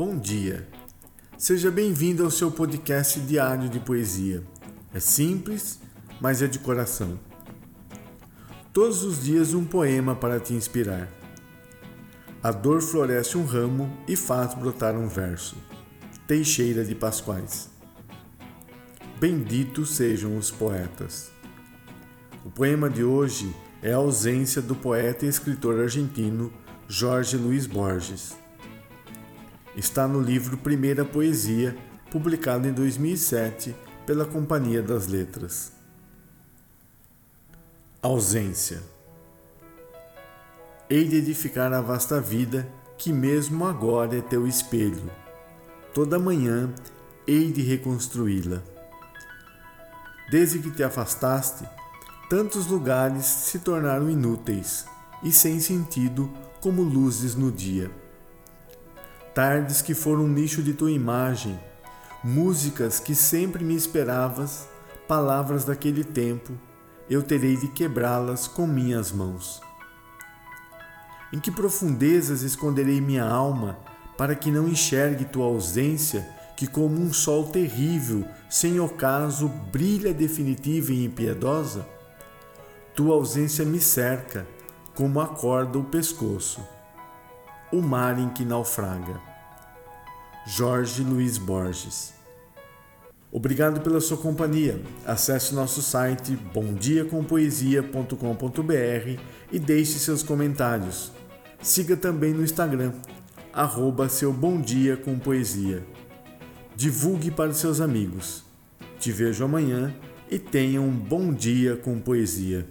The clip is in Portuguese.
bom dia. Seja bem-vindo ao seu podcast diário de poesia. É simples, mas é de coração. Todos os dias um poema para te inspirar. A dor floresce um ramo e faz brotar um verso. Teixeira de Pascoais. Benditos sejam os poetas. O poema de hoje é a ausência do poeta e escritor argentino Jorge Luiz Borges está no livro Primeira Poesia, publicado em 2007 pela Companhia das Letras. Ausência. Hei de edificar a vasta vida que mesmo agora é teu espelho. Toda manhã hei de reconstruí-la. Desde que te afastaste, tantos lugares se tornaram inúteis e sem sentido como luzes no dia tardes que foram nicho de tua imagem, músicas que sempre me esperavas, palavras daquele tempo, eu terei de quebrá-las com minhas mãos. Em que profundezas esconderei minha alma para que não enxergue tua ausência, que como um sol terrível, sem ocaso, brilha definitiva e impiedosa? Tua ausência me cerca, como a corda o pescoço o Mar em que Naufraga. Jorge Luiz Borges. Obrigado pela sua companhia. Acesse nosso site bomdiacompoesia.com.br e deixe seus comentários. Siga também no Instagram, arroba seu Bom Dia com Poesia. Divulgue para seus amigos. Te vejo amanhã e tenha um bom dia com poesia.